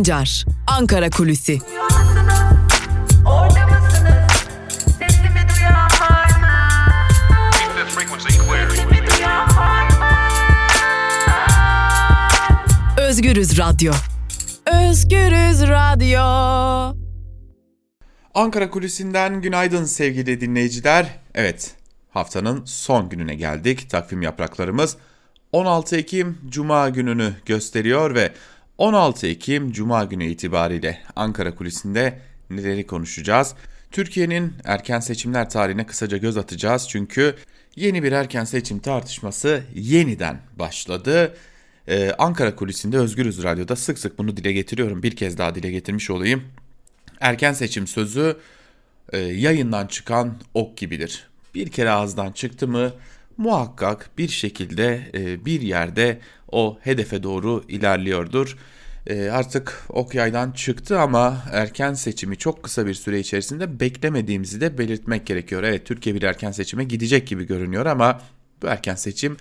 Sancar, Ankara Kulüsi. Özgürüz Radyo. Özgürüz Radyo. Ankara Kulisi'nden günaydın sevgili dinleyiciler. Evet, haftanın son gününe geldik. Takvim yapraklarımız 16 Ekim Cuma gününü gösteriyor ve 16 Ekim Cuma günü itibariyle Ankara Kulisi'nde neleri konuşacağız? Türkiye'nin erken seçimler tarihine kısaca göz atacağız çünkü yeni bir erken seçim tartışması yeniden başladı. Ee, Ankara Kulisi'nde Özgürüz Radyo'da sık sık bunu dile getiriyorum. Bir kez daha dile getirmiş olayım. Erken seçim sözü e, yayından çıkan ok gibidir. Bir kere ağızdan çıktı mı muhakkak bir şekilde e, bir yerde o hedefe doğru ilerliyordur. E, artık ok yaydan çıktı ama erken seçimi çok kısa bir süre içerisinde beklemediğimizi de belirtmek gerekiyor. Evet Türkiye bir erken seçime gidecek gibi görünüyor ama bu erken seçim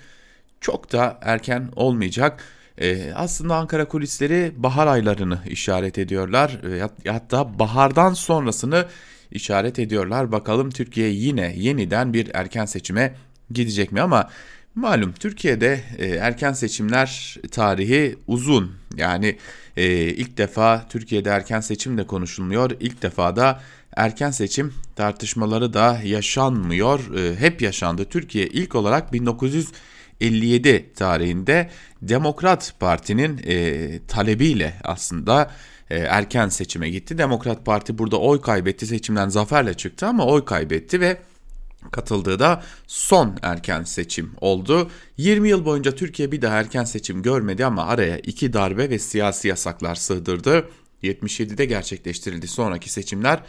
çok da erken olmayacak. Ee, aslında Ankara kulisleri bahar aylarını işaret ediyorlar. E, hatta bahardan sonrasını işaret ediyorlar. Bakalım Türkiye yine yeniden bir erken seçime gidecek mi ama malum Türkiye'de e, erken seçimler tarihi uzun. Yani e, ilk defa Türkiye'de erken seçim de konuşulmuyor. İlk defa da erken seçim tartışmaları da yaşanmıyor. E, hep yaşandı. Türkiye ilk olarak 1957 tarihinde Demokrat Parti'nin e, talebiyle aslında e, erken seçime gitti. Demokrat Parti burada oy kaybetti. Seçimden zaferle çıktı ama oy kaybetti ve katıldığı da son erken seçim oldu. 20 yıl boyunca Türkiye bir daha erken seçim görmedi ama araya iki darbe ve siyasi yasaklar sığdırdı. 77'de gerçekleştirildi sonraki seçimler.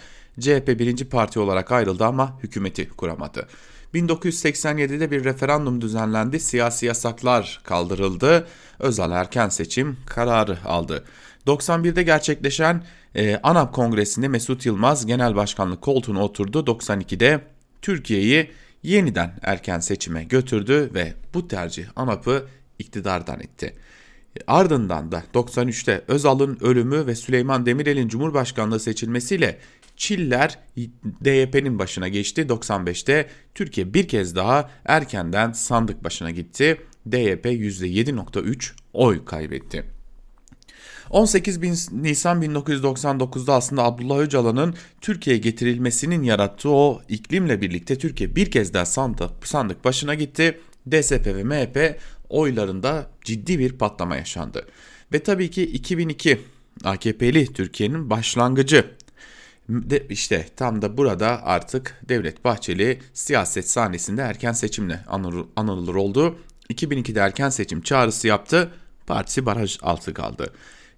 CHP birinci parti olarak ayrıldı ama hükümeti kuramadı. 1987'de bir referandum düzenlendi, siyasi yasaklar kaldırıldı, Özal erken seçim kararı aldı. 91'de gerçekleşen e, ANAP Kongresi'nde Mesut Yılmaz genel başkanlık koltuğuna oturdu. 92'de Türkiye'yi yeniden erken seçime götürdü ve bu tercih ANAP'ı iktidardan etti. Ardından da 93'te Özal'ın ölümü ve Süleyman Demirel'in Cumhurbaşkanlığı seçilmesiyle Çiller DYP'nin başına geçti. 95'te Türkiye bir kez daha erkenden sandık başına gitti. DYP %7.3 oy kaybetti. 18 Nisan 1999'da aslında Abdullah Öcalan'ın Türkiye'ye getirilmesinin yarattığı o iklimle birlikte Türkiye bir kez daha sandık, sandık başına gitti. DSP ve MHP oylarında ciddi bir patlama yaşandı. Ve tabii ki 2002 AKP'li Türkiye'nin başlangıcı. De işte tam da burada artık Devlet Bahçeli siyaset sahnesinde erken seçimle anılır oldu. 2002'de erken seçim çağrısı yaptı. Partisi baraj altı kaldı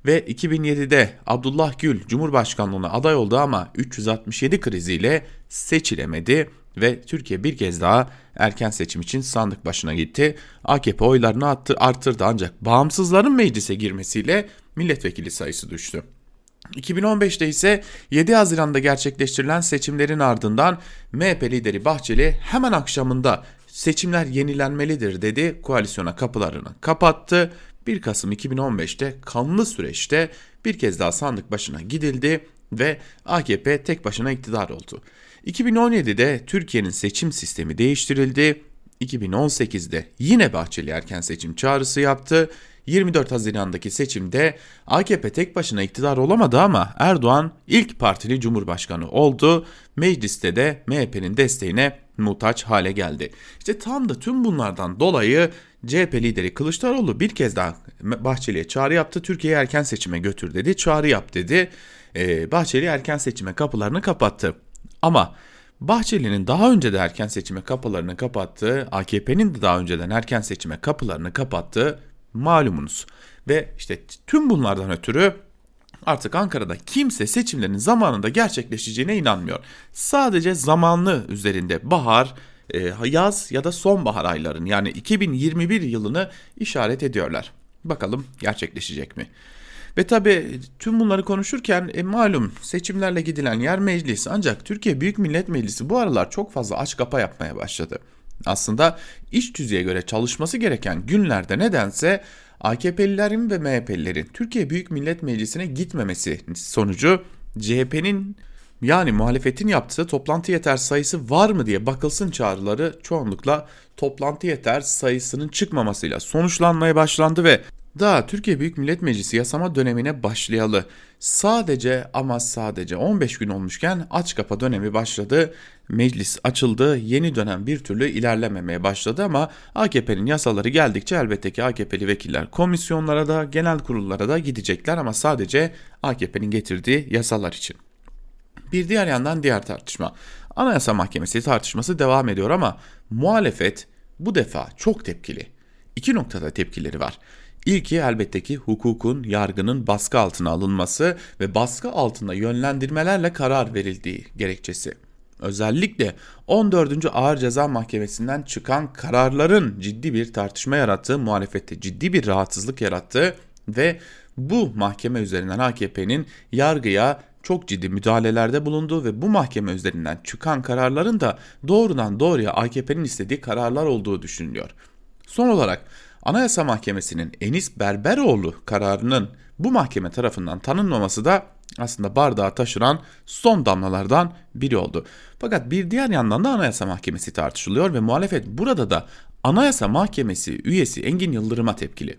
ve 2007'de Abdullah Gül Cumhurbaşkanlığına aday oldu ama 367 kriziyle seçilemedi ve Türkiye bir kez daha erken seçim için sandık başına gitti. AKP oylarını attı, arttırdı ancak bağımsızların meclise girmesiyle milletvekili sayısı düştü. 2015'te ise 7 Haziran'da gerçekleştirilen seçimlerin ardından MHP lideri Bahçeli hemen akşamında seçimler yenilenmelidir dedi. Koalisyona kapılarını kapattı 1 Kasım 2015'te kanlı süreçte bir kez daha sandık başına gidildi ve AKP tek başına iktidar oldu. 2017'de Türkiye'nin seçim sistemi değiştirildi. 2018'de yine Bahçeli erken seçim çağrısı yaptı. 24 Haziran'daki seçimde AKP tek başına iktidar olamadı ama Erdoğan ilk partili cumhurbaşkanı oldu. Mecliste de MHP'nin desteğine muhtaç hale geldi. İşte tam da tüm bunlardan dolayı CHP lideri Kılıçdaroğlu bir kez daha Bahçeli'ye çağrı yaptı. Türkiye'yi erken seçime götür dedi. Çağrı yap dedi. Ee, Bahçeli erken seçime kapılarını kapattı. Ama Bahçeli'nin daha önce de erken seçime kapılarını kapattığı, AKP'nin de daha önceden erken seçime kapılarını kapattığı malumunuz. Ve işte tüm bunlardan ötürü artık Ankara'da kimse seçimlerin zamanında gerçekleşeceğine inanmıyor. Sadece zamanlı üzerinde bahar, e, yaz ya da sonbahar ayların yani 2021 yılını işaret ediyorlar. Bakalım gerçekleşecek mi? Ve tabi tüm bunları konuşurken e, malum seçimlerle gidilen yer meclis ancak Türkiye Büyük Millet Meclisi bu aralar çok fazla aç kapa yapmaya başladı. Aslında iş tüzüğe göre çalışması gereken günlerde nedense AKP'lilerin ve MHP'lilerin Türkiye Büyük Millet Meclisi'ne gitmemesi sonucu CHP'nin yani muhalefetin yaptığı toplantı yeter sayısı var mı diye bakılsın çağrıları çoğunlukla toplantı yeter sayısının çıkmamasıyla sonuçlanmaya başlandı ve daha Türkiye Büyük Millet Meclisi yasama dönemine başlayalı sadece ama sadece 15 gün olmuşken aç kapa dönemi başladı. Meclis açıldı. Yeni dönem bir türlü ilerlememeye başladı ama AKP'nin yasaları geldikçe elbette ki AKP'li vekiller komisyonlara da genel kurullara da gidecekler ama sadece AKP'nin getirdiği yasalar için. Bir diğer yandan diğer tartışma. Anayasa Mahkemesi tartışması devam ediyor ama muhalefet bu defa çok tepkili. İki noktada tepkileri var. İlki elbette ki hukukun, yargının baskı altına alınması ve baskı altında yönlendirmelerle karar verildiği gerekçesi. Özellikle 14. Ağır Ceza Mahkemesi'nden çıkan kararların ciddi bir tartışma yarattığı, muhalefette ciddi bir rahatsızlık yarattığı ve bu mahkeme üzerinden AKP'nin yargıya çok ciddi müdahalelerde bulundu ve bu mahkeme üzerinden çıkan kararların da doğrudan doğruya AKP'nin istediği kararlar olduğu düşünülüyor. Son olarak Anayasa Mahkemesi'nin Enis Berberoğlu kararının bu mahkeme tarafından tanınmaması da aslında bardağı taşıran son damlalardan biri oldu. Fakat bir diğer yandan da Anayasa Mahkemesi tartışılıyor ve muhalefet burada da Anayasa Mahkemesi üyesi Engin Yıldırım'a tepkili.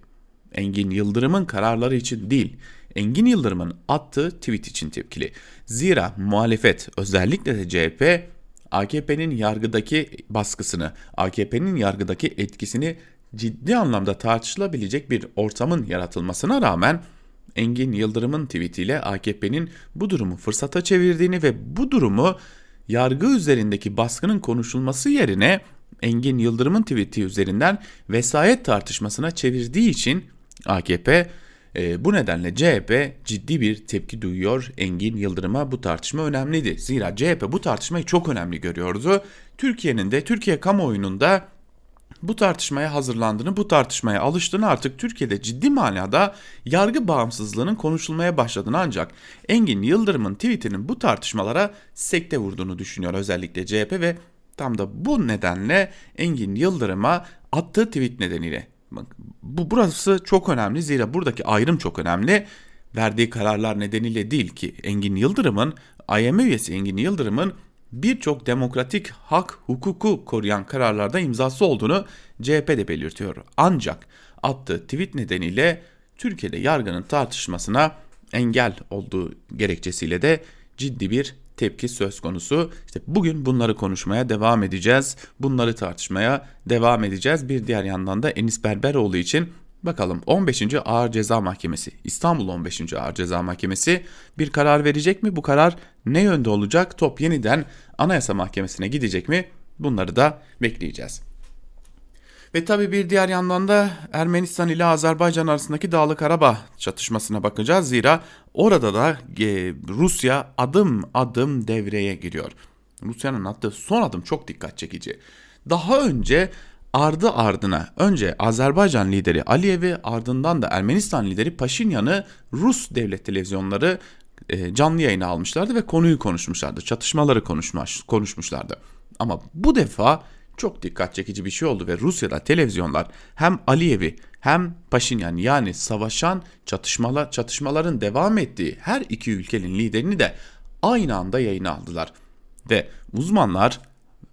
Engin Yıldırım'ın kararları için değil, Engin Yıldırım'ın attığı tweet için tepkili. Zira muhalefet özellikle de CHP AKP'nin yargıdaki baskısını, AKP'nin yargıdaki etkisini ciddi anlamda tartışılabilecek bir ortamın yaratılmasına rağmen Engin Yıldırım'ın tweetiyle AKP'nin bu durumu fırsata çevirdiğini ve bu durumu yargı üzerindeki baskının konuşulması yerine Engin Yıldırım'ın tweeti üzerinden vesayet tartışmasına çevirdiği için AKP e, bu nedenle CHP ciddi bir tepki duyuyor Engin Yıldırım'a bu tartışma önemliydi. Zira CHP bu tartışmayı çok önemli görüyordu. Türkiye'nin de Türkiye kamuoyunun da bu tartışmaya hazırlandığını, bu tartışmaya alıştığını artık Türkiye'de ciddi manada yargı bağımsızlığının konuşulmaya başladığını ancak Engin Yıldırım'ın tweetinin bu tartışmalara sekte vurduğunu düşünüyor özellikle CHP ve tam da bu nedenle Engin Yıldırım'a attığı tweet nedeniyle bu burası çok önemli zira buradaki ayrım çok önemli. Verdiği kararlar nedeniyle değil ki Engin Yıldırım'ın IMF üyesi Engin Yıldırım'ın birçok demokratik hak hukuku koruyan kararlarda imzası olduğunu CHP de belirtiyor. Ancak attığı tweet nedeniyle Türkiye'de yargının tartışmasına engel olduğu gerekçesiyle de ciddi bir tepki söz konusu. İşte bugün bunları konuşmaya devam edeceğiz. Bunları tartışmaya devam edeceğiz. Bir diğer yandan da Enis Berberoğlu için Bakalım 15. Ağır Ceza Mahkemesi, İstanbul 15. Ağır Ceza Mahkemesi bir karar verecek mi? Bu karar ne yönde olacak? Top yeniden Anayasa Mahkemesi'ne gidecek mi? Bunları da bekleyeceğiz. Ve tabii bir diğer yandan da Ermenistan ile Azerbaycan arasındaki Dağlı Karabağ çatışmasına bakacağız. Zira orada da e, Rusya adım adım devreye giriyor. Rusya'nın attığı son adım çok dikkat çekici. Daha önce ardı ardına önce Azerbaycan lideri Aliyev'i ardından da Ermenistan lideri Paşinyan'ı Rus devlet televizyonları e, canlı yayına almışlardı ve konuyu konuşmuşlardı. Çatışmaları konuşmuş, konuşmuşlardı. Ama bu defa çok dikkat çekici bir şey oldu ve Rusya'da televizyonlar hem Aliyev'i hem Paşinyan yani savaşan çatışmalar, çatışmaların devam ettiği her iki ülkenin liderini de aynı anda yayına aldılar. Ve uzmanlar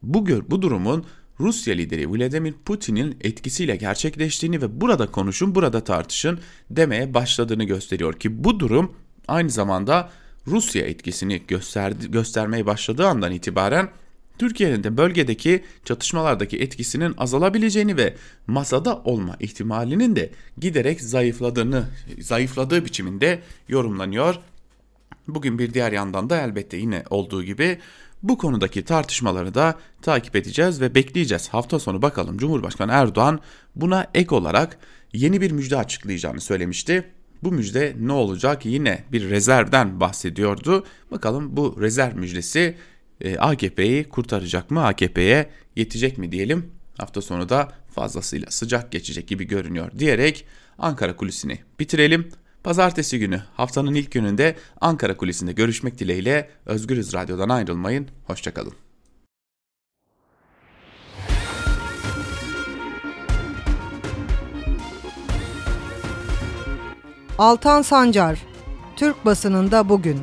bu, bu durumun Rusya lideri Vladimir Putin'in etkisiyle gerçekleştiğini ve burada konuşun, burada tartışın demeye başladığını gösteriyor ki bu durum aynı zamanda Rusya etkisini gösterdi, göstermeye başladığı andan itibaren Türkiye'nin de bölgedeki çatışmalardaki etkisinin azalabileceğini ve masada olma ihtimalinin de giderek zayıfladığını, zayıfladığı biçiminde yorumlanıyor. Bugün bir diğer yandan da elbette yine olduğu gibi bu konudaki tartışmaları da takip edeceğiz ve bekleyeceğiz. Hafta sonu bakalım Cumhurbaşkanı Erdoğan buna ek olarak yeni bir müjde açıklayacağını söylemişti. Bu müjde ne olacak? Yine bir rezervden bahsediyordu. Bakalım bu rezerv müjdesi e, AKP'yi kurtaracak mı? AKP'ye yetecek mi diyelim. Hafta sonu da fazlasıyla sıcak geçecek gibi görünüyor diyerek Ankara kulisini bitirelim. Pazartesi günü haftanın ilk gününde Ankara kulisinde görüşmek dileğiyle Özgürüz Radyo'dan ayrılmayın. Hoşçakalın. Altan Sancar, Türk basınında bugün.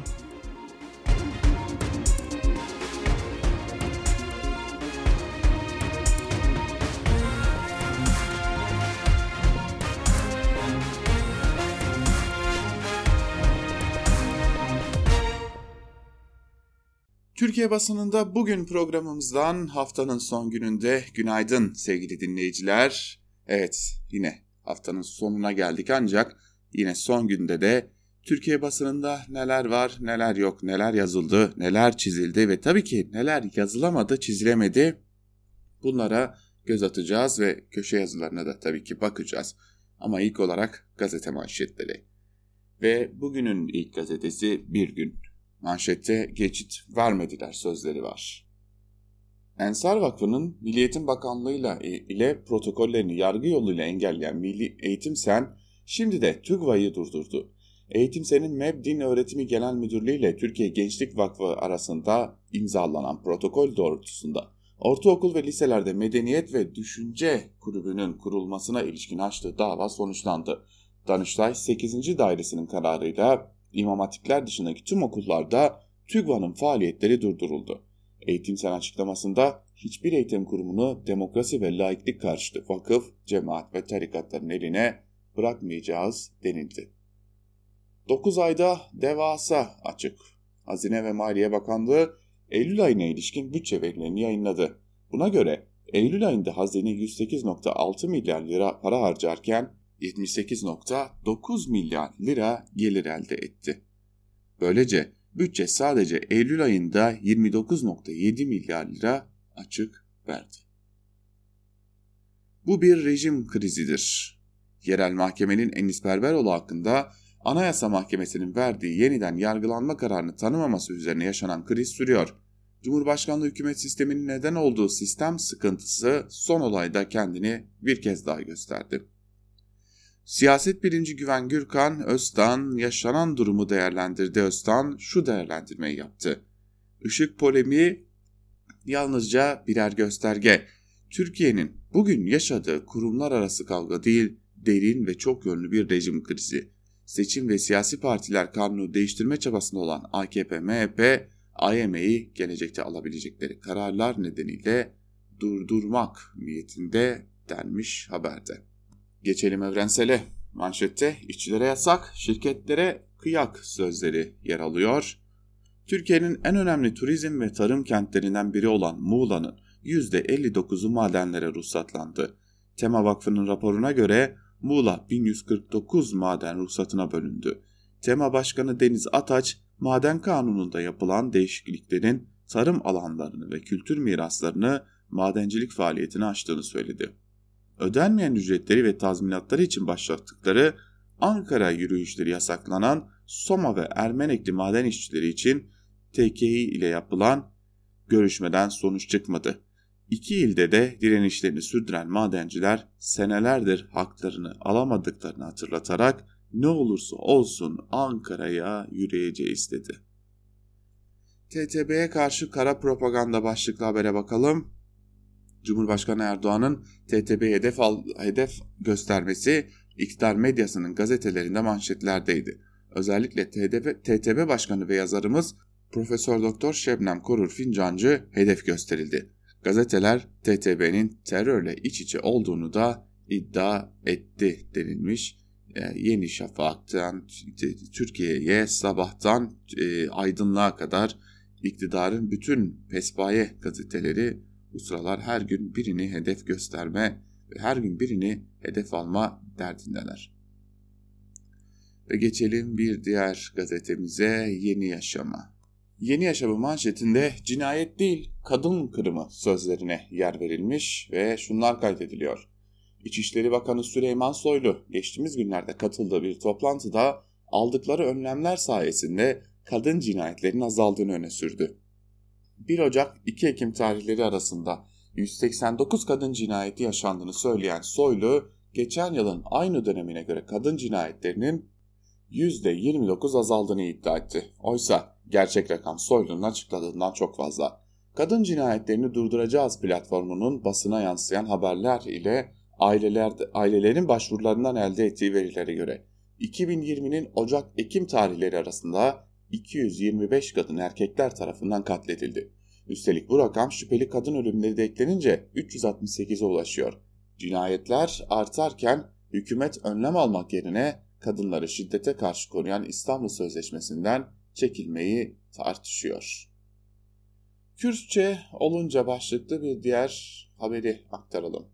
Türkiye basınında bugün programımızdan haftanın son gününde günaydın sevgili dinleyiciler. Evet yine haftanın sonuna geldik ancak yine son günde de Türkiye basınında neler var, neler yok, neler yazıldı, neler çizildi ve tabii ki neler yazılamadı, çizilemedi bunlara göz atacağız ve köşe yazılarına da tabii ki bakacağız. Ama ilk olarak gazete manşetleri. Ve bugünün ilk gazetesi Bir Gün. Manşette geçit vermediler sözleri var. Ensar Vakfı'nın Milli Eğitim Bakanlığı'yla ile protokollerini yargı yoluyla engelleyen Milli Eğitim Sen şimdi de TÜGVA'yı durdurdu. Eğitim Sen'in MEB Din Öğretimi Genel Müdürlüğü ile Türkiye Gençlik Vakfı arasında imzalanan protokol doğrultusunda ortaokul ve liselerde medeniyet ve düşünce kulübünün kurulmasına ilişkin açtığı dava sonuçlandı. Danıştay 8. Dairesi'nin kararıyla İmam Hatipler dışındaki tüm okullarda TÜGVA'nın faaliyetleri durduruldu. Eğitimsel açıklamasında hiçbir eğitim kurumunu demokrasi ve laiklik karşıtı vakıf, cemaat ve tarikatların eline bırakmayacağız denildi. 9 ayda devasa açık. Hazine ve Maliye Bakanlığı Eylül ayına ilişkin bütçe verilerini yayınladı. Buna göre Eylül ayında hazine 108.6 milyar lira para harcarken 78.9 milyar lira gelir elde etti. Böylece bütçe sadece Eylül ayında 29.7 milyar lira açık verdi. Bu bir rejim krizidir. Yerel mahkemenin Enis Berberoğlu hakkında Anayasa Mahkemesi'nin verdiği yeniden yargılanma kararını tanımaması üzerine yaşanan kriz sürüyor. Cumhurbaşkanlığı hükümet sisteminin neden olduğu sistem sıkıntısı son olayda kendini bir kez daha gösterdi. Siyaset birinci Güven Gürkan, Öztan yaşanan durumu değerlendirdi. Öztan şu değerlendirmeyi yaptı. Işık polemiği yalnızca birer gösterge. Türkiye'nin bugün yaşadığı kurumlar arası kavga değil, derin ve çok yönlü bir rejim krizi. Seçim ve siyasi partiler kanunu değiştirme çabasında olan AKP, MHP, AYM'yi gelecekte alabilecekleri kararlar nedeniyle durdurmak niyetinde denmiş haberde. Geçelim evrensele. Manşette işçilere yasak, şirketlere kıyak sözleri yer alıyor. Türkiye'nin en önemli turizm ve tarım kentlerinden biri olan Muğla'nın %59'u madenlere ruhsatlandı. Tema Vakfı'nın raporuna göre Muğla 1149 maden ruhsatına bölündü. Tema Başkanı Deniz Ataç, maden kanununda yapılan değişikliklerin tarım alanlarını ve kültür miraslarını madencilik faaliyetine açtığını söyledi ödenmeyen ücretleri ve tazminatları için başlattıkları Ankara yürüyüşleri yasaklanan Soma ve Ermenekli maden işçileri için TKİ ile yapılan görüşmeden sonuç çıkmadı. İki ilde de direnişlerini sürdüren madenciler senelerdir haklarını alamadıklarını hatırlatarak ne olursa olsun Ankara'ya yürüyeceğiz dedi. TTB'ye karşı kara propaganda başlıklı habere bakalım. Cumhurbaşkanı Erdoğan'ın TTB hedef, al, hedef göstermesi iktidar medyasının gazetelerinde manşetlerdeydi. Özellikle TTB, TTB Başkanı ve yazarımız Profesör Doktor Şebnem Korur Fincancı hedef gösterildi. Gazeteler TTB'nin terörle iç içe olduğunu da iddia etti denilmiş. E, Yeni Şafak'tan Türkiye'ye sabahtan e, aydınlığa kadar iktidarın bütün pespaye gazeteleri bu sıralar her gün birini hedef gösterme ve her gün birini hedef alma derdindeler. Ve geçelim bir diğer gazetemize Yeni Yaşama. Yeni Yaşamı manşetinde cinayet değil kadın kırımı sözlerine yer verilmiş ve şunlar kaydediliyor. İçişleri Bakanı Süleyman Soylu geçtiğimiz günlerde katıldığı bir toplantıda aldıkları önlemler sayesinde kadın cinayetlerin azaldığını öne sürdü. 1 Ocak 2 Ekim tarihleri arasında 189 kadın cinayeti yaşandığını söyleyen Soylu, geçen yılın aynı dönemine göre kadın cinayetlerinin %29 azaldığını iddia etti. Oysa gerçek rakam Soylu'nun açıkladığından çok fazla. Kadın cinayetlerini durduracağız platformunun basına yansıyan haberler ile aileler, ailelerin başvurularından elde ettiği verilere göre 2020'nin Ocak-Ekim tarihleri arasında 225 kadın erkekler tarafından katledildi. Üstelik bu rakam şüpheli kadın ölümleri de eklenince 368'e ulaşıyor. Cinayetler artarken hükümet önlem almak yerine kadınları şiddete karşı koruyan İstanbul Sözleşmesi'nden çekilmeyi tartışıyor. Kürtçe olunca başlıklı bir diğer haberi aktaralım.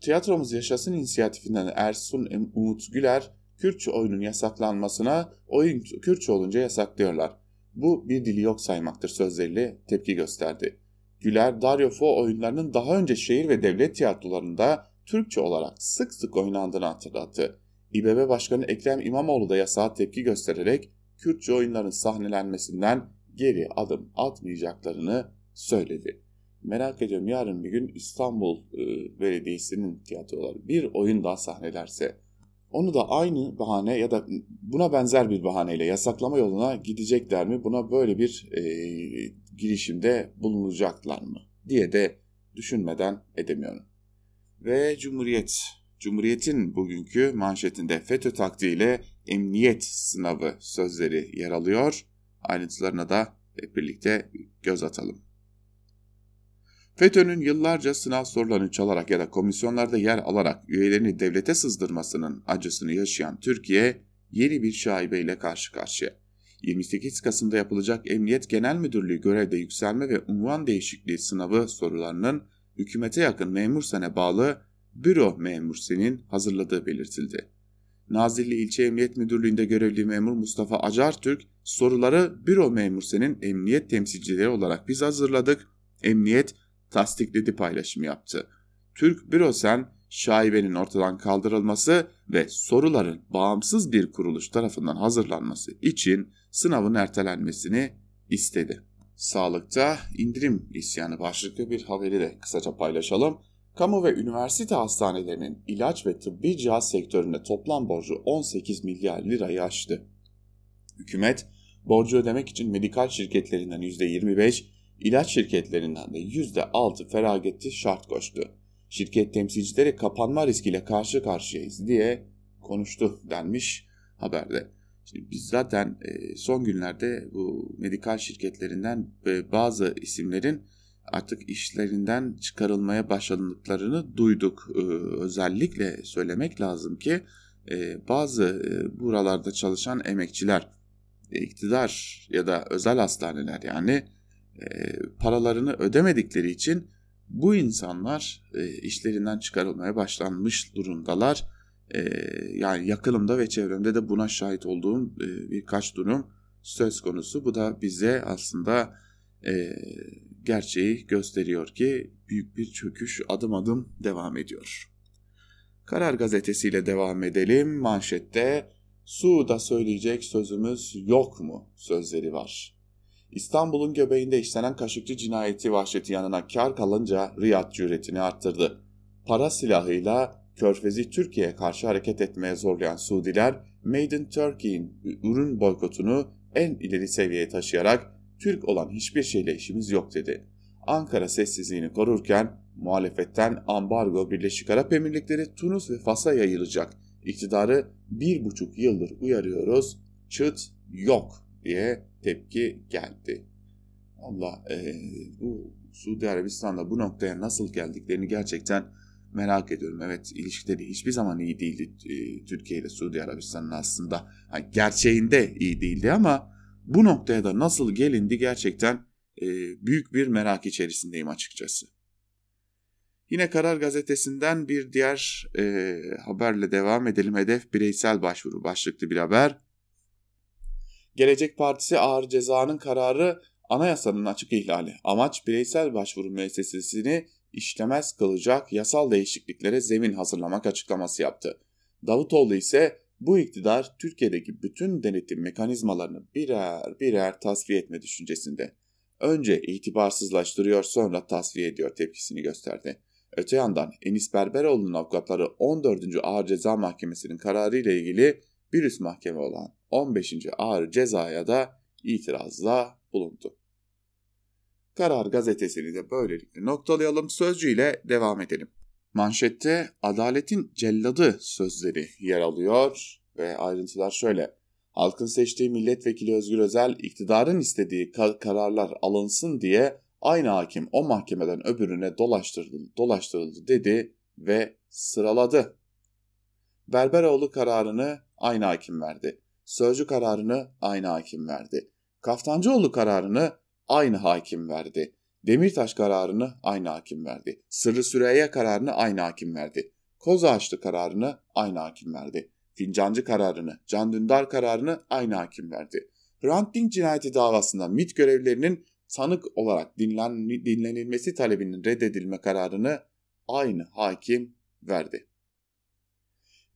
Tiyatromuz Yaşasın inisiyatifinden Ersun Umut Güler, Kürtçe oyunun yasaklanmasına oyun Kürtçe olunca yasaklıyorlar. Bu bir dili yok saymaktır sözleriyle tepki gösterdi. Güler, Dario Fo oyunlarının daha önce şehir ve devlet tiyatrolarında Türkçe olarak sık sık oynandığını hatırlattı. İBB Başkanı Ekrem İmamoğlu da yasağa tepki göstererek Kürtçe oyunların sahnelenmesinden geri adım atmayacaklarını söyledi. Merak ediyorum yarın bir gün İstanbul e, Belediyesi'nin tiyatroları bir oyun daha sahnelerse onu da aynı bahane ya da buna benzer bir bahaneyle yasaklama yoluna gidecekler mi? Buna böyle bir e, girişimde bulunacaklar mı? diye de düşünmeden edemiyorum. Ve Cumhuriyet. Cumhuriyet'in bugünkü manşetinde FETÖ taktiğiyle emniyet sınavı sözleri yer alıyor. Ayrıntılarına da hep birlikte göz atalım. FETÖ'nün yıllarca sınav sorularını çalarak ya da komisyonlarda yer alarak üyelerini devlete sızdırmasının acısını yaşayan Türkiye yeni bir şaibeyle karşı karşıya. 28 Kasım'da yapılacak Emniyet Genel Müdürlüğü görevde yükselme ve unvan değişikliği sınavı sorularının hükümete yakın memur sene bağlı büro memur senin hazırladığı belirtildi. Nazilli İlçe Emniyet Müdürlüğü'nde görevli memur Mustafa Acar Türk soruları büro memur senin emniyet temsilcileri olarak biz hazırladık. Emniyet tasdikledi paylaşım yaptı. Türk Bürosen şaibenin ortadan kaldırılması ve soruların bağımsız bir kuruluş tarafından hazırlanması için sınavın ertelenmesini istedi. Sağlıkta indirim isyanı başlıklı bir haberi de kısaca paylaşalım. Kamu ve üniversite hastanelerinin ilaç ve tıbbi cihaz sektöründe toplam borcu 18 milyar lirayı aştı. Hükümet, borcu ödemek için medikal şirketlerinden %25, ilaç şirketlerinden de %6 feragetti şart koştu. Şirket temsilcileri kapanma riskiyle karşı karşıyayız diye konuştu denmiş haberde. Şimdi biz zaten e, son günlerde bu medikal şirketlerinden bazı isimlerin artık işlerinden çıkarılmaya başladıklarını duyduk. E, özellikle söylemek lazım ki e, bazı buralarda çalışan emekçiler, iktidar ya da özel hastaneler yani paralarını ödemedikleri için bu insanlar işlerinden çıkarılmaya başlanmış durumdalar e, yani yakınımda ve çevremde de buna şahit olduğum e, birkaç durum söz konusu. Bu da bize aslında e, gerçeği gösteriyor ki büyük bir çöküş adım adım devam ediyor. Karar gazetesiyle devam edelim. Manşette Suud'a söyleyecek sözümüz yok mu sözleri var. İstanbul'un göbeğinde işlenen Kaşıkçı cinayeti vahşeti yanına kar kalınca Riyad cüretini arttırdı. Para silahıyla Körfez'i Türkiye'ye karşı hareket etmeye zorlayan Suudiler, Made in Turkey'in ürün boykotunu en ileri seviyeye taşıyarak Türk olan hiçbir şeyle işimiz yok dedi. Ankara sessizliğini korurken muhalefetten ambargo Birleşik Arap Emirlikleri, Tunus ve Fas'a yayılacak. İktidarı bir buçuk yıldır uyarıyoruz, çıt yok diye tepki geldi. Allah e, bu Suudi Arabistan'da bu noktaya nasıl geldiklerini gerçekten merak ediyorum. Evet ilişkileri hiçbir zaman iyi değildi e, Türkiye ile Suudi Arabistan'ın aslında. Yani gerçeğinde iyi değildi ama bu noktaya da nasıl gelindi gerçekten e, büyük bir merak içerisindeyim açıkçası. Yine Karar Gazetesi'nden bir diğer e, haberle devam edelim. Hedef bireysel başvuru başlıklı bir haber. Gelecek Partisi ağır cezanın kararı anayasanın açık ihlali. Amaç bireysel başvuru müessesesini işlemez kılacak yasal değişikliklere zemin hazırlamak açıklaması yaptı. Davutoğlu ise bu iktidar Türkiye'deki bütün denetim mekanizmalarını birer birer tasfiye etme düşüncesinde. Önce itibarsızlaştırıyor sonra tasfiye ediyor tepkisini gösterdi. Öte yandan Enis Berberoğlu'nun avukatları 14. Ağır Ceza Mahkemesi'nin kararı ile ilgili bir üst mahkeme olan 15. Ağır Ceza'ya da itirazda bulundu. Karar gazetesini de böylelikle noktalayalım sözcüyle devam edelim. Manşette adaletin celladı sözleri yer alıyor ve ayrıntılar şöyle. Halkın seçtiği milletvekili Özgür Özel iktidarın istediği kararlar alınsın diye aynı hakim o mahkemeden öbürüne dolaştırıldı, dolaştırıldı dedi ve sıraladı. Berberoğlu kararını aynı hakim verdi. Sözcü kararını aynı hakim verdi. Kaftancıoğlu kararını aynı hakim verdi. Demirtaş kararını aynı hakim verdi. Sırrı Süreyya kararını aynı hakim verdi. Koz Ağaçlı kararını aynı hakim verdi. Fincancı kararını, Can Dündar kararını aynı hakim verdi. Hrant Dink cinayeti davasında MIT görevlilerinin tanık olarak dinlen, dinlenilmesi talebinin reddedilme kararını aynı hakim verdi.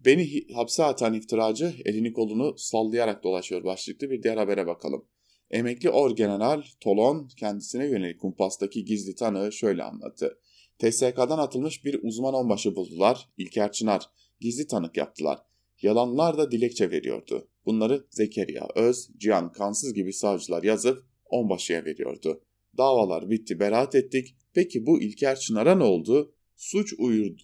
Beni hapse atan iftiracı elini kolunu sallayarak dolaşıyor başlıklı bir diğer habere bakalım. Emekli Orgeneral Tolon kendisine yönelik kumpastaki gizli tanığı şöyle anlattı. TSK'dan atılmış bir uzman onbaşı buldular. İlker Çınar gizli tanık yaptılar. Yalanlar da dilekçe veriyordu. Bunları Zekeriya Öz, Cihan Kansız gibi savcılar yazıp onbaşıya veriyordu. Davalar bitti, beraat ettik. Peki bu İlker Çınar'a ne oldu? Suç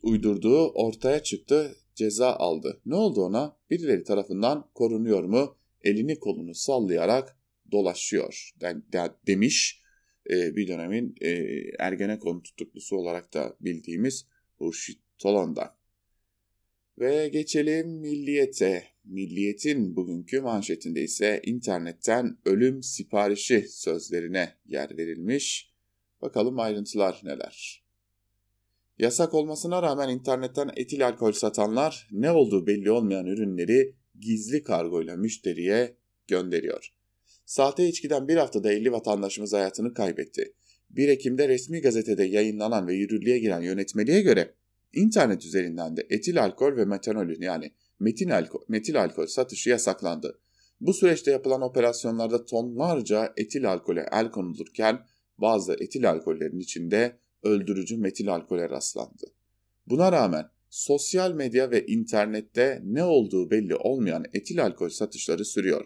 uydurduğu ortaya çıktı, ceza aldı. Ne oldu ona? Birileri tarafından korunuyor mu? Elini kolunu sallayarak dolaşıyor de, de, demiş e, bir dönemin e, Ergenekon tutuklusu olarak da bildiğimiz Hurşit Tolon'da. Ve geçelim milliyete. Milliyetin bugünkü manşetinde ise internetten ölüm siparişi sözlerine yer verilmiş. Bakalım ayrıntılar neler. Yasak olmasına rağmen internetten etil alkol satanlar ne olduğu belli olmayan ürünleri gizli kargoyla müşteriye gönderiyor. Sahte içkiden bir haftada 50 vatandaşımız hayatını kaybetti. 1 Ekim'de resmi gazetede yayınlanan ve yürürlüğe giren yönetmeliğe göre internet üzerinden de etil alkol ve metanolün yani metil alkol, metil alkol satışı yasaklandı. Bu süreçte yapılan operasyonlarda tonlarca etil alkole el konulurken bazı etil alkollerin içinde öldürücü metil alkole rastlandı. Buna rağmen sosyal medya ve internette ne olduğu belli olmayan etil alkol satışları sürüyor.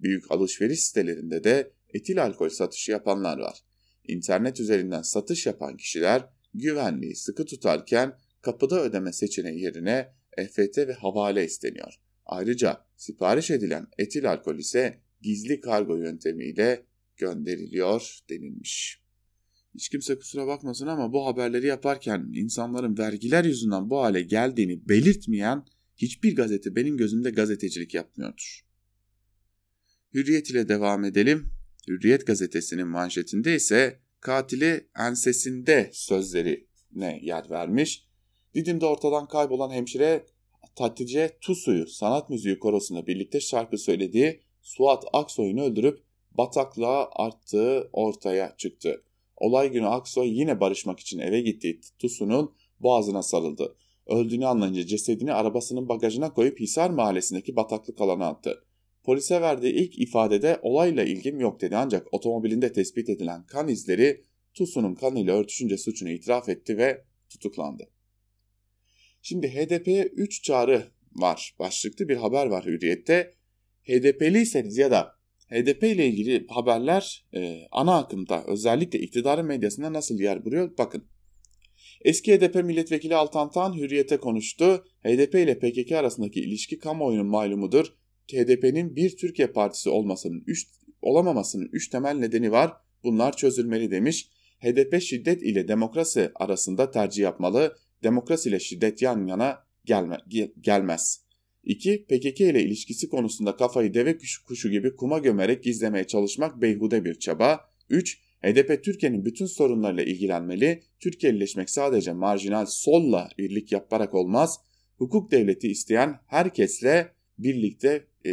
Büyük alışveriş sitelerinde de etil alkol satışı yapanlar var. İnternet üzerinden satış yapan kişiler güvenliği sıkı tutarken kapıda ödeme seçeneği yerine EFT ve havale isteniyor. Ayrıca sipariş edilen etil alkol ise gizli kargo yöntemiyle gönderiliyor denilmiş. Hiç kimse kusura bakmasın ama bu haberleri yaparken insanların vergiler yüzünden bu hale geldiğini belirtmeyen hiçbir gazete benim gözümde gazetecilik yapmıyordur. Hürriyet ile devam edelim. Hürriyet gazetesinin manşetinde ise katili ensesinde sözlerine yer vermiş. Didim'de ortadan kaybolan hemşire Hatice Tusu'yu sanat müziği korosunda birlikte şarkı söylediği Suat Aksoy'unu öldürüp bataklığa arttığı ortaya çıktı. Olay günü Aksoy yine barışmak için eve gittiği Tusu'nun boğazına sarıldı. Öldüğünü anlayınca cesedini arabasının bagajına koyup Hisar mahallesindeki bataklık alana attı. Polise verdiği ilk ifadede olayla ilgim yok dedi ancak otomobilinde tespit edilen kan izleri Tusu'nun kanıyla örtüşünce suçunu itiraf etti ve tutuklandı. Şimdi HDP'ye 3 çağrı var. Başlıklı bir haber var Hürriyet'te. HDP'liyseniz ya da HDP ile ilgili haberler e, ana akımda özellikle iktidarın medyasında nasıl yer buluyor? Bakın. Eski HDP milletvekili Altan Tan Hürriyet'e konuştu. HDP ile PKK arasındaki ilişki kamuoyunun malumudur. HDP'nin bir Türkiye partisi olmasının üç, olamamasının üç temel nedeni var. Bunlar çözülmeli demiş. HDP şiddet ile demokrasi arasında tercih yapmalı. Demokrasi ile şiddet yan yana gelme, gelmez. 2. PKK ile ilişkisi konusunda kafayı deve kuşu gibi kuma gömerek gizlemeye çalışmak beyhude bir çaba. 3. HDP Türkiye'nin bütün sorunlarıyla ilgilenmeli. Türkiye'lileşmek sadece marjinal solla birlik yaparak olmaz. Hukuk devleti isteyen herkesle birlikte e,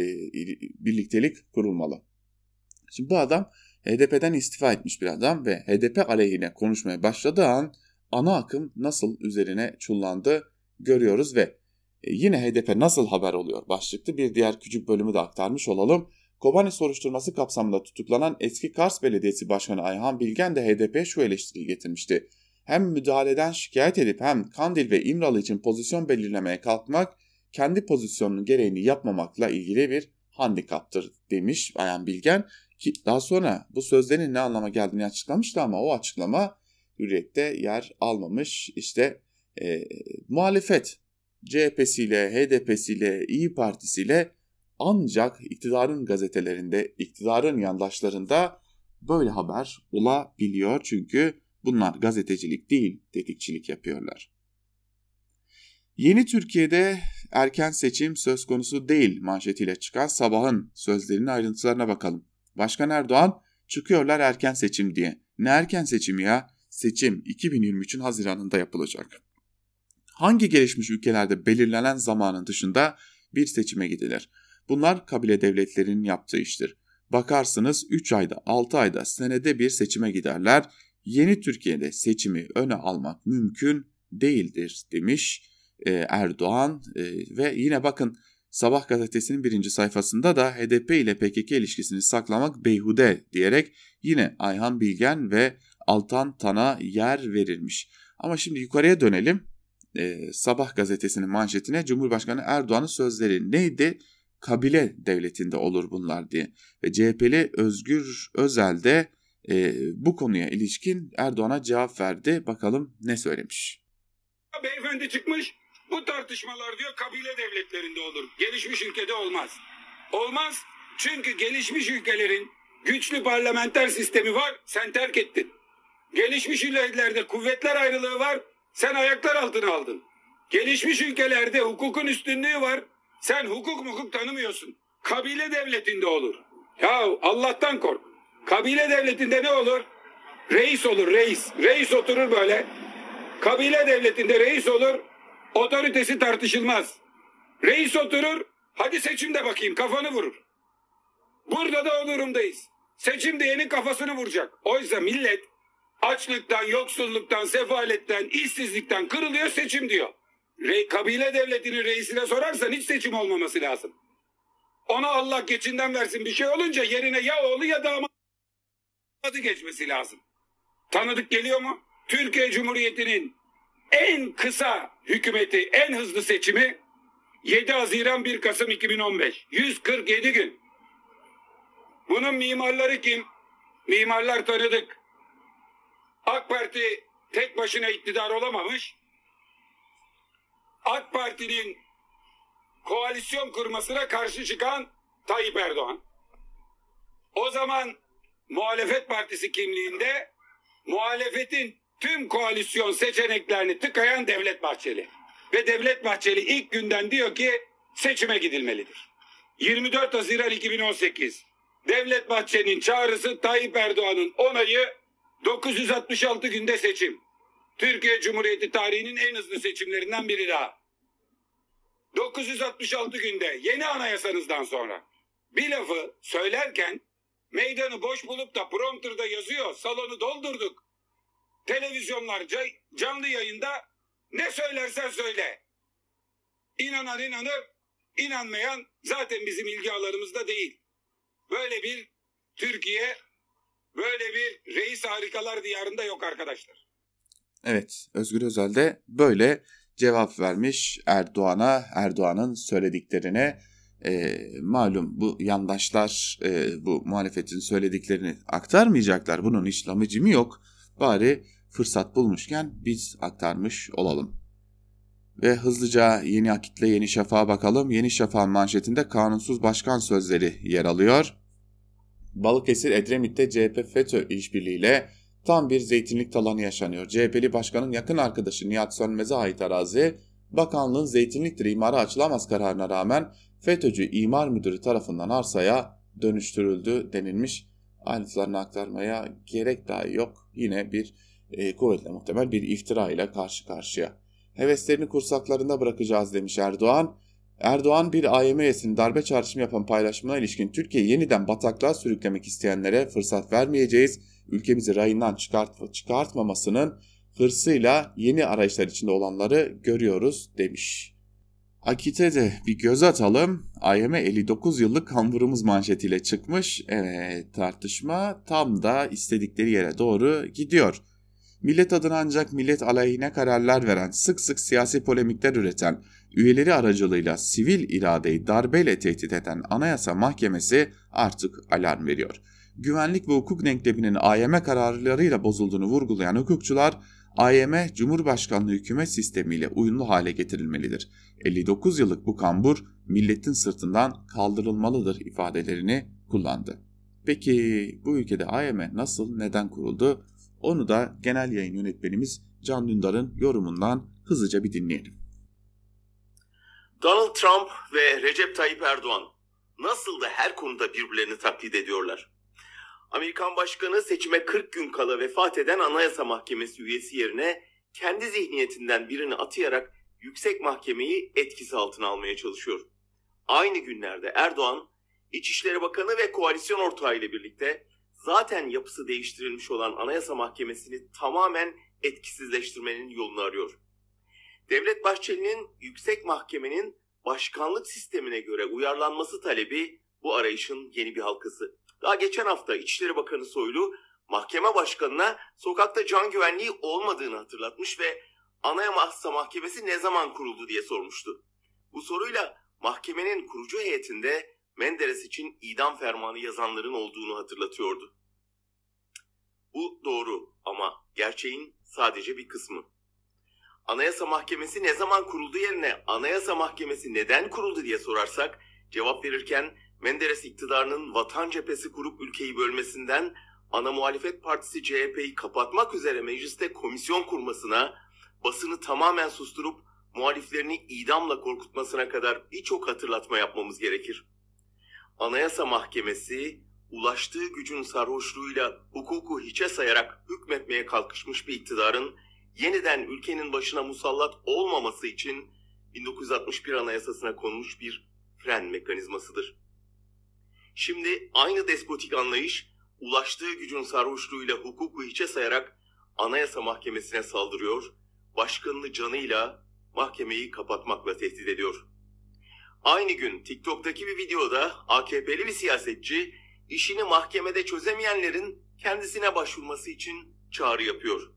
birliktelik kurulmalı. Şimdi bu adam HDP'den istifa etmiş bir adam ve HDP aleyhine konuşmaya başladığı an ana akım nasıl üzerine çullandı görüyoruz ve e, yine HDP nasıl haber oluyor başlıklı bir diğer küçük bölümü de aktarmış olalım. Kobani soruşturması kapsamında tutuklanan eski Kars Belediyesi Başkanı Ayhan Bilgen de HDP'ye şu eleştiriyi getirmişti. Hem müdahaleden şikayet edip hem Kandil ve İmralı için pozisyon belirlemeye kalkmak kendi pozisyonunun gereğini yapmamakla ilgili bir handikaptır demiş Ayhan Bilgen ki daha sonra bu sözlerin ne anlama geldiğini açıklamıştı ama o açıklama Hürriyet'te yer almamış. İşte e, muhalefet CHP'siyle, HDP'siyle, İyi Partisi'yle ancak iktidarın gazetelerinde, iktidarın yandaşlarında böyle haber olabiliyor. Çünkü bunlar gazetecilik değil, tetikçilik yapıyorlar. Yeni Türkiye'de erken seçim söz konusu değil manşetiyle çıkan sabahın sözlerinin ayrıntılarına bakalım. Başkan Erdoğan çıkıyorlar erken seçim diye. Ne erken seçim ya? Seçim 2023'ün Haziran'ında yapılacak. Hangi gelişmiş ülkelerde belirlenen zamanın dışında bir seçime gidilir? Bunlar kabile devletlerinin yaptığı iştir. Bakarsınız 3 ayda 6 ayda senede bir seçime giderler. Yeni Türkiye'de seçimi öne almak mümkün değildir demiş e, Erdoğan e, ve yine bakın Sabah gazetesinin birinci sayfasında da HDP ile PKK ilişkisini saklamak beyhude diyerek yine Ayhan Bilgen ve Altan Tan'a yer verilmiş. Ama şimdi yukarıya dönelim. Ee, Sabah gazetesinin manşetine Cumhurbaşkanı Erdoğan'ın sözleri neydi? Kabile devletinde olur bunlar diye. Ve CHP'li Özgür Özel de e, bu konuya ilişkin Erdoğan'a cevap verdi. Bakalım ne söylemiş. Beyefendi çıkmış bu tartışmalar diyor kabile devletlerinde olur. Gelişmiş ülkede olmaz. Olmaz çünkü gelişmiş ülkelerin güçlü parlamenter sistemi var sen terk ettin. Gelişmiş ülkelerde kuvvetler ayrılığı var sen ayaklar altına aldın. Gelişmiş ülkelerde hukukun üstünlüğü var sen hukuk hukuk tanımıyorsun. Kabile devletinde olur. Ya Allah'tan kork. Kabile devletinde ne olur? Reis olur reis. Reis oturur böyle. Kabile devletinde reis olur. Otoritesi tartışılmaz. Reis oturur, hadi seçimde bakayım kafanı vurur. Burada da o durumdayız. Seçim diyenin kafasını vuracak. Oysa millet açlıktan, yoksulluktan, sefaletten, işsizlikten kırılıyor seçim diyor. Re kabile devletinin reisine sorarsan hiç seçim olmaması lazım. Ona Allah geçinden versin bir şey olunca yerine ya oğlu ya damadı geçmesi lazım. Tanıdık geliyor mu? Türkiye Cumhuriyeti'nin en kısa hükümeti, en hızlı seçimi 7 Haziran 1 Kasım 2015. 147 gün. Bunun mimarları kim? Mimarlar tanıdık. AK Parti tek başına iktidar olamamış. AK Parti'nin koalisyon kurmasına karşı çıkan Tayyip Erdoğan. O zaman muhalefet partisi kimliğinde muhalefetin tüm koalisyon seçeneklerini tıkayan Devlet Bahçeli. Ve Devlet Bahçeli ilk günden diyor ki seçime gidilmelidir. 24 Haziran 2018 Devlet Bahçeli'nin çağrısı Tayyip Erdoğan'ın onayı 966 günde seçim. Türkiye Cumhuriyeti tarihinin en hızlı seçimlerinden biri daha. 966 günde yeni anayasanızdan sonra bir lafı söylerken meydanı boş bulup da prompterda yazıyor salonu doldurduk televizyonlar canlı yayında ne söylersen söyle. İnanan inanır, inanmayan zaten bizim ilgi alanımızda değil. Böyle bir Türkiye, böyle bir reis harikalar diyarında yok arkadaşlar. Evet, Özgür Özel de böyle cevap vermiş Erdoğan'a, Erdoğan'ın söylediklerine. E, malum bu yandaşlar e, bu muhalefetin söylediklerini aktarmayacaklar. Bunun hiç lamıcımı yok. Bari fırsat bulmuşken biz aktarmış olalım. Ve hızlıca Yeni Akit'le Yeni Şafak'a bakalım. Yeni Şafak'ın manşetinde kanunsuz başkan sözleri yer alıyor. Balıkesir Edremit'te CHP FETÖ işbirliğiyle tam bir zeytinlik talanı yaşanıyor. CHP'li başkanın yakın arkadaşı Nihat Sönmez'e ait arazi bakanlığın zeytinliktir imara açılamaz kararına rağmen FETÖ'cü imar müdürü tarafından arsaya dönüştürüldü denilmiş. Ayrıntılarını aktarmaya gerek dahi yok. Yine bir e, kuvvetle muhtemel bir iftira ile karşı karşıya. Heveslerini kursaklarında bırakacağız demiş Erdoğan. Erdoğan bir AYM darbe çağrışımı yapan paylaşımına ilişkin Türkiye'yi yeniden bataklığa sürüklemek isteyenlere fırsat vermeyeceğiz. Ülkemizi rayından çıkart çıkartmamasının hırsıyla yeni arayışlar içinde olanları görüyoruz demiş. Akit'e de bir göz atalım. AYM 59 yıllık kamburumuz manşetiyle çıkmış. Evet tartışma tam da istedikleri yere doğru gidiyor millet adına ancak millet aleyhine kararlar veren, sık sık siyasi polemikler üreten, üyeleri aracılığıyla sivil iradeyi darbeyle tehdit eden Anayasa Mahkemesi artık alarm veriyor. Güvenlik ve hukuk denkleminin AYM kararlarıyla bozulduğunu vurgulayan hukukçular, AYM Cumhurbaşkanlığı hükümet sistemiyle uyumlu hale getirilmelidir. 59 yıllık bu kambur milletin sırtından kaldırılmalıdır ifadelerini kullandı. Peki bu ülkede AYM nasıl, neden kuruldu? Onu da genel yayın yönetmenimiz Can Dündar'ın yorumundan hızlıca bir dinleyelim. Donald Trump ve Recep Tayyip Erdoğan nasıl da her konuda birbirlerini taklit ediyorlar. Amerikan Başkanı seçime 40 gün kala vefat eden Anayasa Mahkemesi üyesi yerine kendi zihniyetinden birini atayarak yüksek mahkemeyi etkisi altına almaya çalışıyor. Aynı günlerde Erdoğan, İçişleri Bakanı ve koalisyon ortağı ile birlikte zaten yapısı değiştirilmiş olan Anayasa Mahkemesi'ni tamamen etkisizleştirmenin yolunu arıyor. Devlet Bahçeli'nin yüksek mahkemenin başkanlık sistemine göre uyarlanması talebi bu arayışın yeni bir halkası. Daha geçen hafta İçişleri Bakanı Soylu mahkeme başkanına sokakta can güvenliği olmadığını hatırlatmış ve Anayasa Mahkemesi ne zaman kuruldu diye sormuştu. Bu soruyla mahkemenin kurucu heyetinde Menderes için idam fermanı yazanların olduğunu hatırlatıyordu. Bu doğru ama gerçeğin sadece bir kısmı. Anayasa Mahkemesi ne zaman kuruldu yerine Anayasa Mahkemesi neden kuruldu diye sorarsak cevap verirken Menderes iktidarının vatan cephesi kurup ülkeyi bölmesinden ana muhalefet partisi CHP'yi kapatmak üzere mecliste komisyon kurmasına, basını tamamen susturup muhaliflerini idamla korkutmasına kadar birçok hatırlatma yapmamız gerekir. Anayasa Mahkemesi ulaştığı gücün sarhoşluğuyla hukuku hiçe sayarak hükmetmeye kalkışmış bir iktidarın yeniden ülkenin başına musallat olmaması için 1961 Anayasasına konmuş bir fren mekanizmasıdır. Şimdi aynı despotik anlayış ulaştığı gücün sarhoşluğuyla hukuku hiçe sayarak Anayasa Mahkemesi'ne saldırıyor, başkanını canıyla mahkemeyi kapatmakla tehdit ediyor. Aynı gün TikTok'taki bir videoda AKP'li bir siyasetçi işini mahkemede çözemeyenlerin kendisine başvurması için çağrı yapıyor.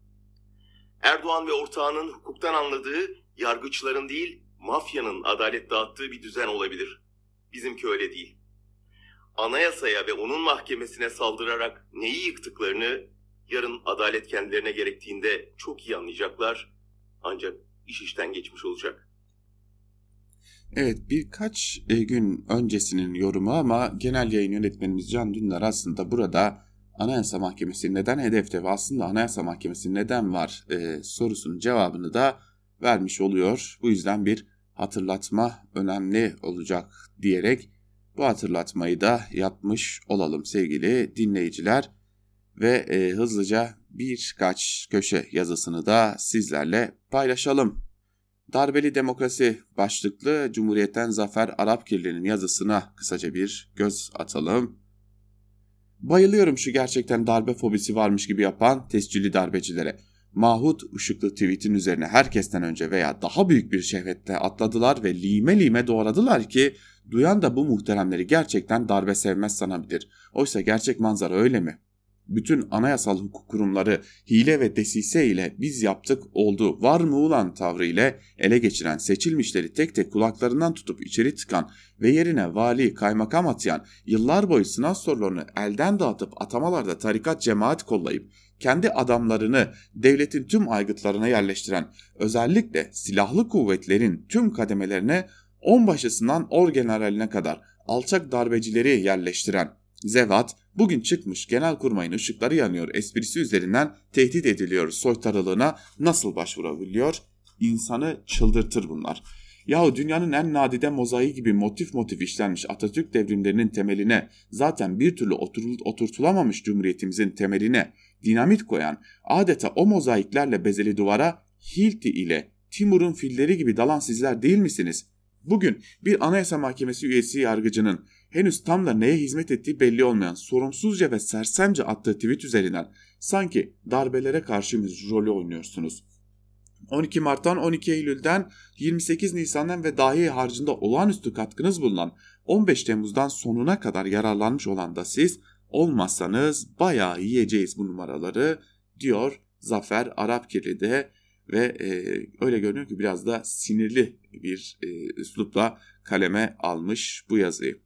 Erdoğan ve ortağının hukuktan anladığı yargıçların değil mafyanın adalet dağıttığı bir düzen olabilir. Bizimki öyle değil. Anayasaya ve onun mahkemesine saldırarak neyi yıktıklarını yarın adalet kendilerine gerektiğinde çok iyi anlayacaklar. Ancak iş işten geçmiş olacak. Evet birkaç e, gün öncesinin yorumu ama genel yayın yönetmenimiz Can Dündar aslında burada Anayasa Mahkemesi neden hedefte ve aslında Anayasa Mahkemesi neden var e, sorusunun cevabını da vermiş oluyor. Bu yüzden bir hatırlatma önemli olacak diyerek bu hatırlatmayı da yapmış olalım sevgili dinleyiciler ve e, hızlıca birkaç köşe yazısını da sizlerle paylaşalım. Darbeli Demokrasi başlıklı Cumhuriyet'ten Zafer Arapkirli'nin yazısına kısaca bir göz atalım. Bayılıyorum şu gerçekten darbe fobisi varmış gibi yapan tescilli darbecilere. Mahut ışıklı tweetin üzerine herkesten önce veya daha büyük bir şehvette atladılar ve lime lime doğradılar ki duyan da bu muhteremleri gerçekten darbe sevmez sanabilir. Oysa gerçek manzara öyle mi? Bütün anayasal hukuk kurumları hile ve desise ile biz yaptık oldu var mı ulan tavrı ile ele geçiren seçilmişleri tek tek kulaklarından tutup içeri tıkan ve yerine vali kaymakam atayan yıllar boyu sınav sorularını elden dağıtıp atamalarda tarikat cemaat kollayıp kendi adamlarını devletin tüm aygıtlarına yerleştiren özellikle silahlı kuvvetlerin tüm kademelerine onbaşısından orgeneraline kadar alçak darbecileri yerleştiren Zevat bugün çıkmış genelkurmayın ışıkları yanıyor esprisi üzerinden tehdit ediliyor soytarılığına nasıl başvurabiliyor? İnsanı çıldırtır bunlar. Yahu dünyanın en nadide mozaiği gibi motif motif işlenmiş Atatürk devrimlerinin temeline zaten bir türlü oturtulamamış cumhuriyetimizin temeline dinamit koyan adeta o mozaiklerle bezeli duvara Hilti ile Timur'un filleri gibi dalan sizler değil misiniz? Bugün bir anayasa mahkemesi üyesi yargıcının henüz tam da neye hizmet ettiği belli olmayan sorumsuzca ve sersemce attığı tweet üzerinden sanki darbelere karşı bir rolü oynuyorsunuz. 12 Mart'tan 12 Eylül'den 28 Nisan'dan ve dahi harcında olağanüstü katkınız bulunan 15 Temmuz'dan sonuna kadar yararlanmış olan da siz olmazsanız bayağı yiyeceğiz bu numaraları diyor Zafer Arapkirli'de ve e, öyle görünüyor ki biraz da sinirli bir e, üslupla kaleme almış bu yazıyı.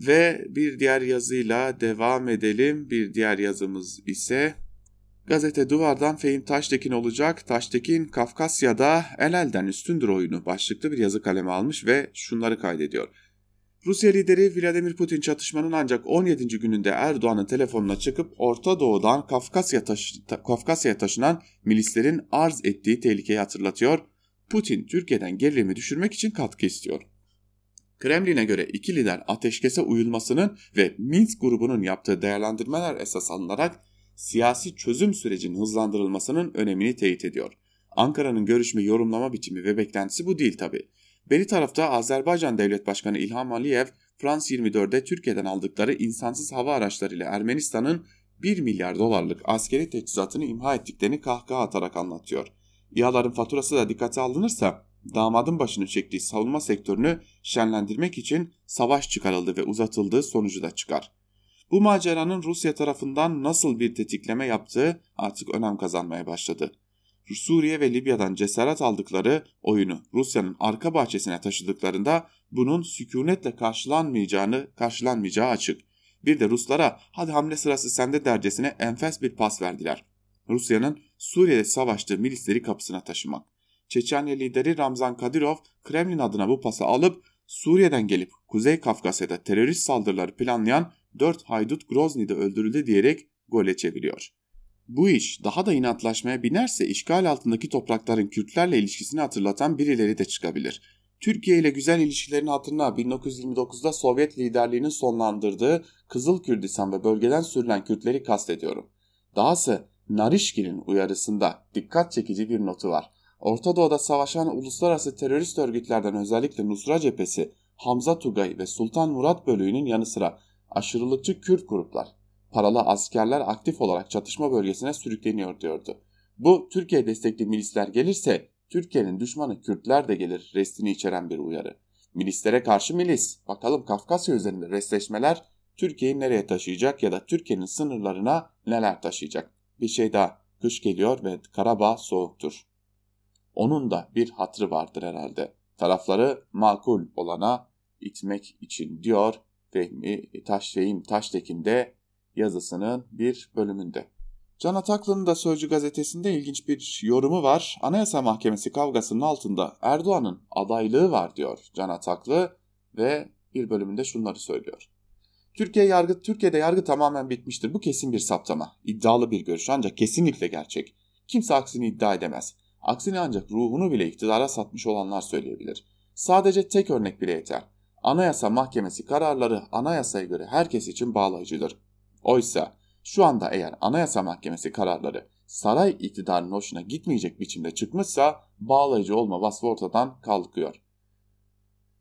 Ve bir diğer yazıyla devam edelim. Bir diğer yazımız ise Gazete Duvar'dan Fehim Taştekin olacak. Taştekin Kafkasya'da el elden üstündür oyunu başlıklı bir yazı kaleme almış ve şunları kaydediyor. Rusya lideri Vladimir Putin çatışmanın ancak 17. gününde Erdoğan'ın telefonuna çıkıp Orta Doğu'dan Kafkasya taşı, Kafkasya'ya taşınan milislerin arz ettiği tehlikeyi hatırlatıyor. Putin Türkiye'den gerilimi düşürmek için katkı istiyor. Kremlin'e göre iki lider ateşkese uyulmasının ve Minsk grubunun yaptığı değerlendirmeler esas alınarak siyasi çözüm sürecinin hızlandırılmasının önemini teyit ediyor. Ankara'nın görüşme yorumlama biçimi ve beklentisi bu değil tabi. Beri tarafta Azerbaycan Devlet Başkanı İlham Aliyev, Frans 24'de Türkiye'den aldıkları insansız hava araçlarıyla Ermenistan'ın 1 milyar dolarlık askeri teçhizatını imha ettiklerini kahkaha atarak anlatıyor. İHA'ların faturası da dikkate alınırsa damadın başını çektiği savunma sektörünü şenlendirmek için savaş çıkarıldı ve uzatıldığı sonucu da çıkar. Bu maceranın Rusya tarafından nasıl bir tetikleme yaptığı artık önem kazanmaya başladı. Suriye ve Libya'dan cesaret aldıkları oyunu Rusya'nın arka bahçesine taşıdıklarında bunun sükunetle karşılanmayacağını karşılanmayacağı açık. Bir de Ruslara hadi hamle sırası sende dercesine enfes bir pas verdiler. Rusya'nın Suriye'de savaştığı milisleri kapısına taşımak. Çeçenya lideri Ramzan Kadyrov Kremlin adına bu pası alıp Suriye'den gelip Kuzey Kafkasya'da terörist saldırıları planlayan 4 haydut Grozny'de öldürüldü diyerek gole çeviriyor. Bu iş daha da inatlaşmaya binerse işgal altındaki toprakların Kürtlerle ilişkisini hatırlatan birileri de çıkabilir. Türkiye ile güzel ilişkilerin hatırına 1929'da Sovyet liderliğinin sonlandırdığı Kızıl Kürdistan ve bölgeden sürülen Kürtleri kastediyorum. Dahası Narişkin'in uyarısında dikkat çekici bir notu var. Orta Doğu'da savaşan uluslararası terörist örgütlerden özellikle Nusra Cephesi, Hamza Tugay ve Sultan Murat bölüğünün yanı sıra aşırılıkçı Kürt gruplar, paralı askerler aktif olarak çatışma bölgesine sürükleniyor diyordu. Bu Türkiye destekli milisler gelirse Türkiye'nin düşmanı Kürtler de gelir restini içeren bir uyarı. Milislere karşı milis. Bakalım Kafkasya üzerinde restleşmeler Türkiye'yi nereye taşıyacak ya da Türkiye'nin sınırlarına neler taşıyacak? Bir şey daha. Kış geliyor ve Karabağ soğuktur. Onun da bir hatrı vardır herhalde. Tarafları makul olana itmek için diyor Fehmi Taşfehim Taştekin yazısının bir bölümünde. Can Ataklı'nın da Sözcü gazetesinde ilginç bir yorumu var. Anayasa Mahkemesi kavgasının altında Erdoğan'ın adaylığı var diyor Can Ataklı ve bir bölümünde şunları söylüyor. Türkiye yargı Türkiye'de yargı tamamen bitmiştir. Bu kesin bir saptama. İddialı bir görüş ancak kesinlikle gerçek. Kimse aksini iddia edemez. Aksini ancak ruhunu bile iktidara satmış olanlar söyleyebilir. Sadece tek örnek bile yeter. Anayasa Mahkemesi kararları anayasaya göre herkes için bağlayıcıdır. Oysa şu anda eğer Anayasa Mahkemesi kararları saray iktidarının hoşuna gitmeyecek biçimde çıkmışsa bağlayıcı olma vasfı ortadan kalkıyor.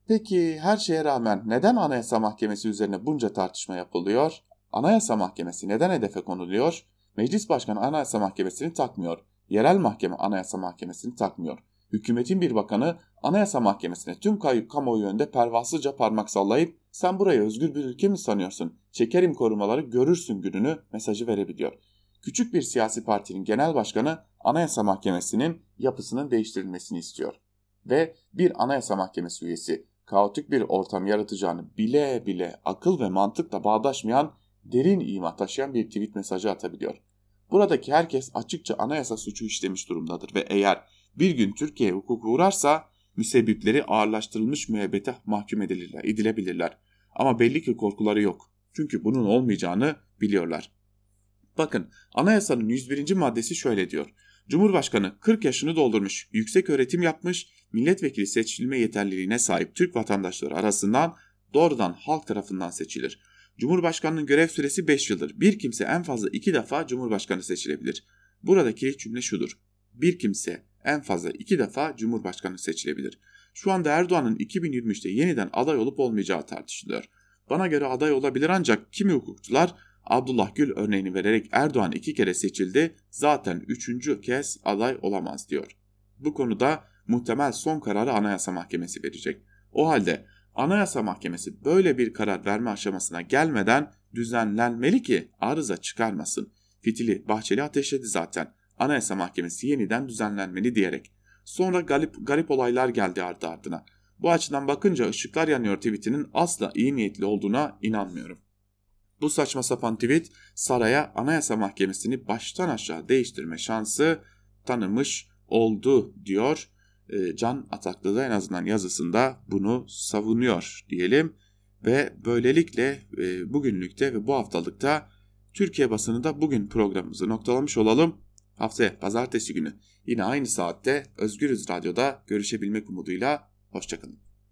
Peki her şeye rağmen neden Anayasa Mahkemesi üzerine bunca tartışma yapılıyor? Anayasa Mahkemesi neden hedefe konuluyor? Meclis Başkanı Anayasa Mahkemesi'ni takmıyor. Yerel mahkeme Anayasa Mahkemesi'ni takmıyor. Hükümetin bir bakanı Anayasa Mahkemesi'ne tüm kamuoyu önünde pervasızca parmak sallayıp sen burayı özgür bir ülke mi sanıyorsun? Çekerim korumaları görürsün gününü mesajı verebiliyor. Küçük bir siyasi partinin genel başkanı Anayasa Mahkemesi'nin yapısının değiştirilmesini istiyor. Ve bir Anayasa Mahkemesi üyesi kaotik bir ortam yaratacağını bile bile akıl ve mantıkla bağdaşmayan derin ima taşıyan bir tweet mesajı atabiliyor. Buradaki herkes açıkça anayasa suçu işlemiş durumdadır ve eğer bir gün Türkiye hukuku uğrarsa müsebbipleri ağırlaştırılmış müebbete mahkum edilirler, edilebilirler. Ama belli ki korkuları yok. Çünkü bunun olmayacağını biliyorlar. Bakın anayasanın 101. maddesi şöyle diyor. Cumhurbaşkanı 40 yaşını doldurmuş, yüksek öğretim yapmış, milletvekili seçilme yeterliliğine sahip Türk vatandaşları arasından doğrudan halk tarafından seçilir. Cumhurbaşkanının görev süresi 5 yıldır. Bir kimse en fazla 2 defa Cumhurbaşkanı seçilebilir. Buradaki cümle şudur. Bir kimse en fazla 2 defa Cumhurbaşkanı seçilebilir. Şu anda Erdoğan'ın 2023'te yeniden aday olup olmayacağı tartışılıyor. Bana göre aday olabilir ancak kimi hukukçular Abdullah Gül örneğini vererek Erdoğan iki kere seçildi zaten üçüncü kez aday olamaz diyor. Bu konuda muhtemel son kararı Anayasa Mahkemesi verecek. O halde Anayasa Mahkemesi böyle bir karar verme aşamasına gelmeden düzenlenmeli ki arıza çıkarmasın. Fitili Bahçeli ateşledi zaten. Anayasa Mahkemesi yeniden düzenlenmeli diyerek. Sonra garip, garip olaylar geldi ardı ardına. Bu açıdan bakınca ışıklar yanıyor tweetinin asla iyi niyetli olduğuna inanmıyorum. Bu saçma sapan tweet saraya Anayasa Mahkemesi'ni baştan aşağı değiştirme şansı tanımış oldu diyor. E, Can Ataklı da en azından yazısında bunu savunuyor diyelim. Ve böylelikle e, bugünlükte ve bu haftalıkta Türkiye basınında bugün programımızı noktalamış olalım. Haftaya pazartesi günü yine aynı saatte Özgürüz Radyo'da görüşebilmek umuduyla hoşçakalın.